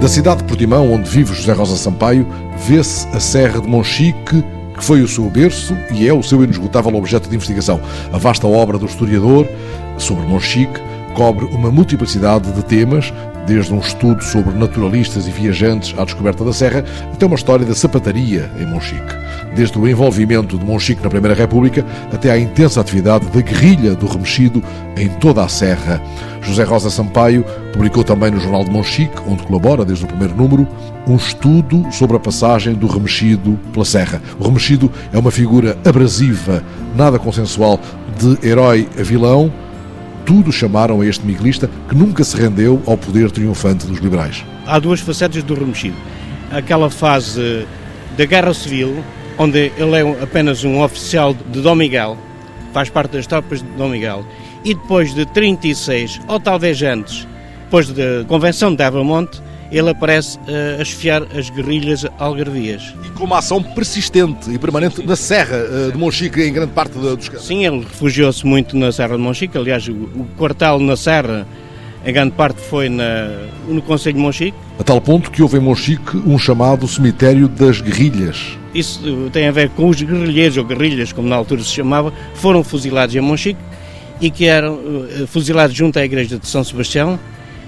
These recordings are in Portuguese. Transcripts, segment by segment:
Da cidade de Portimão, onde vive José Rosa Sampaio, vê-se a Serra de Monchique, que foi o seu berço e é o seu inesgotável objeto de investigação. A vasta obra do historiador sobre Monchique cobre uma multiplicidade de temas, desde um estudo sobre naturalistas e viajantes à descoberta da serra, até uma história da sapataria em Monchique. Desde o envolvimento de Monchique na Primeira República até à intensa atividade da guerrilha do remexido em toda a serra. José Rosa Sampaio publicou também no Jornal de Monchique, onde colabora desde o primeiro número, um estudo sobre a passagem do remexido pela serra. O remexido é uma figura abrasiva, nada consensual, de herói a vilão, tudo chamaram a este miguelista que nunca se rendeu ao poder triunfante dos liberais. Há duas facetas do remexido. Aquela fase da Guerra Civil, onde ele é apenas um oficial de Dom Miguel, faz parte das tropas de Dom Miguel, e depois de 36, ou talvez antes, depois da Convenção de Abramonte, ele aparece uh, a esfiar as guerrilhas algarvias. E com uma ação persistente e permanente na Serra uh, de Monchique, em grande parte dos casos. Sim, ele refugiou-se muito na Serra de Monchique. Aliás, o, o quartel na Serra, em grande parte, foi na, no Conselho de Monchique. A tal ponto que houve em Monchique um chamado cemitério das guerrilhas. Isso tem a ver com os guerrilheiros, ou guerrilhas, como na altura se chamava, foram fuzilados em Monchique e que eram uh, fuzilados junto à igreja de São Sebastião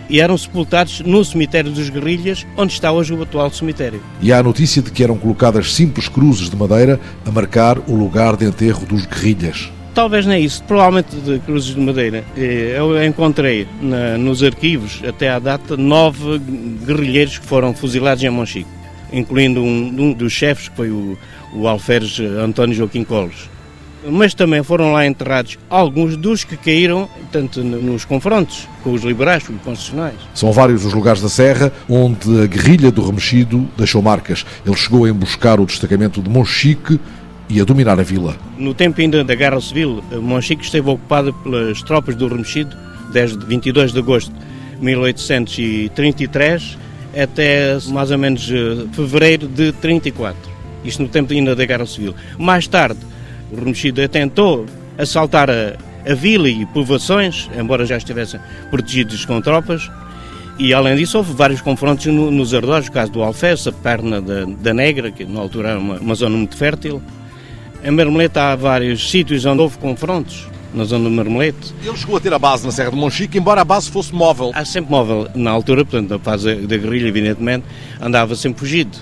e eram sepultados no cemitério dos Guerrilhas, onde está hoje o atual cemitério. E há a notícia de que eram colocadas simples cruzes de madeira a marcar o lugar de enterro dos Guerrilhas. Talvez nem isso, provavelmente de cruzes de madeira. Eh, eu encontrei na, nos arquivos, até à data, nove guerrilheiros que foram fuzilados em Monchique, incluindo um, um dos chefes, que foi o, o alferes António Joaquim Colos mas também foram lá enterrados alguns dos que caíram, tanto nos confrontos com os liberais como constitucionais. São vários os lugares da Serra onde a guerrilha do remexido deixou marcas. Ele chegou a emboscar o destacamento de Monchique e a dominar a vila. No tempo ainda da Guerra Civil, Monchique esteve ocupado pelas tropas do remexido desde 22 de agosto de 1833 até mais ou menos eh, fevereiro de 34. Isto no tempo ainda da Guerra Civil. Mais tarde, o Remexido tentou assaltar a, a vila e povoações, embora já estivessem protegidos com tropas, e além disso houve vários confrontos no, nos arredores, o caso do Alfés, a perna da, da Negra, que na altura era uma, uma zona muito fértil. Em Marmelete há vários sítios onde houve confrontos, na zona do Marmelete. Ele chegou a ter a base na Serra de Monchique, embora a base fosse móvel. Há sempre móvel na altura, portanto, na fase da guerrilha, evidentemente, andava sempre fugido.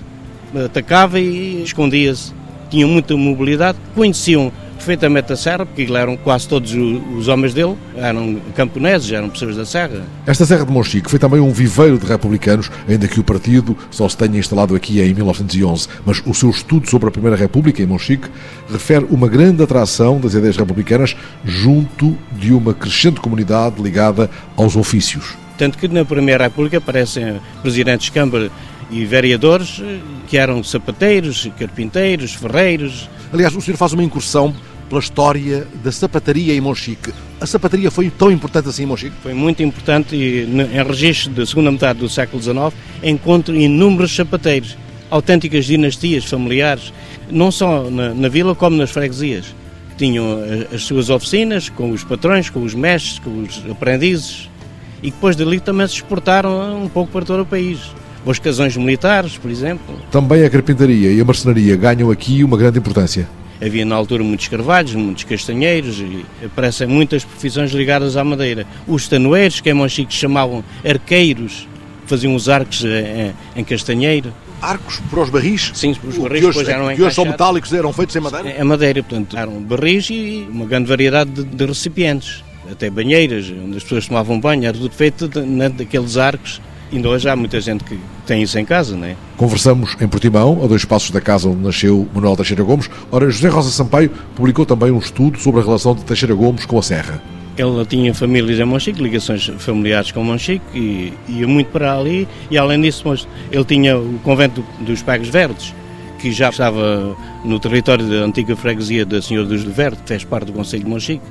Atacava e escondia-se tinham muita mobilidade, conheciam perfeitamente a serra, porque eram quase todos os homens dele, eram camponeses, eram pessoas da serra. Esta Serra de Monchique foi também um viveiro de republicanos, ainda que o partido só se tenha instalado aqui em 1911, mas o seu estudo sobre a Primeira República em Monchique refere uma grande atração das ideias republicanas junto de uma crescente comunidade ligada aos ofícios. Tanto que na Primeira República aparecem presidentes de Câmara e vereadores que eram sapateiros, carpinteiros, ferreiros. Aliás, o senhor faz uma incursão pela história da sapataria em Monchique. A sapataria foi tão importante assim em Monchique? Foi muito importante e em registro da segunda metade do século XIX encontro inúmeros sapateiros, autênticas dinastias familiares, não só na, na vila como nas freguesias. Tinham as suas oficinas com os patrões, com os mestres, com os aprendizes e depois dali também se exportaram um pouco para todo o país os casões militares, por exemplo. Também a carpintaria e a marcenaria ganham aqui uma grande importância. Havia na altura muitos carvalhos, muitos castanheiros e aparecem muitas profissões ligadas à madeira. Os tanoeiros, que em Monchique chamavam arqueiros, faziam os arcos em, em castanheiro. Arcos para os barris? Sim, para os barris que hoje, eram que hoje são metálicos, eram feitos em madeira? É madeira, portanto, eram barris e uma grande variedade de, de recipientes. Até banheiras, onde as pessoas tomavam banho, era tudo feito daqueles arcos Ainda hoje há muita gente que tem isso em casa, não é? Conversamos em Portimão, a dois passos da casa onde nasceu Manuel Teixeira Gomes. Ora, José Rosa Sampaio publicou também um estudo sobre a relação de Teixeira Gomes com a Serra. Ele tinha famílias em Monchique, ligações familiares com Monchique e ia muito para ali. E além disso, ele tinha o convento dos Pagos Verdes, que já estava no território da antiga freguesia da Senhora dos Verdes, que fez parte do Conselho de Monchique.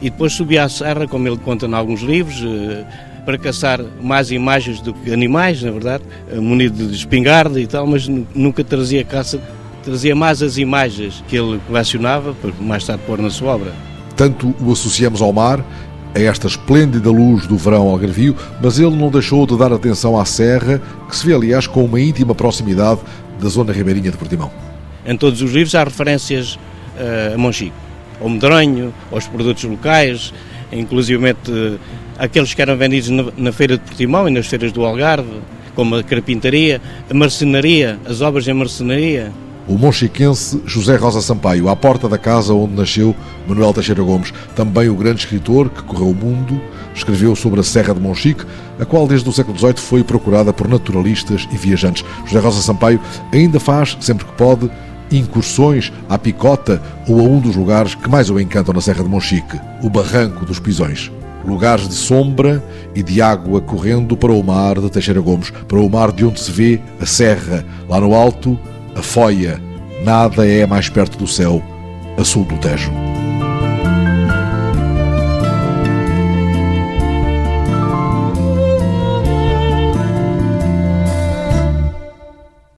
E depois subia à serra, como ele conta em alguns livros, eh, para caçar mais imagens do que animais, na verdade, munido de espingarda e tal, mas nunca trazia caça, trazia mais as imagens que ele colecionava para mais tarde pôr na sua obra. Tanto o associamos ao mar, a esta esplêndida luz do verão algarvio, mas ele não deixou de dar atenção à serra, que se vê, aliás, com uma íntima proximidade da zona ribeirinha de Portimão. Em todos os livros há referências uh, a Monchique, ao medronho, aos produtos locais, inclusive uh, aqueles que eram vendidos na, na feira de Portimão e nas feiras do Algarve, como a carpintaria, a marcenaria, as obras em marcenaria, o monchiquense José Rosa Sampaio, à porta da casa onde nasceu Manuel Teixeira Gomes, também o grande escritor que correu o mundo, escreveu sobre a Serra de Monchique, a qual desde o século XVIII foi procurada por naturalistas e viajantes. José Rosa Sampaio ainda faz, sempre que pode, incursões à Picota ou a um dos lugares que mais o encantam na Serra de Monchique, o Barranco dos Pisões. Lugares de sombra e de água correndo para o mar de Teixeira Gomes, para o mar de onde se vê a serra, lá no alto, a foia, nada é mais perto do céu, a sul do Tejo.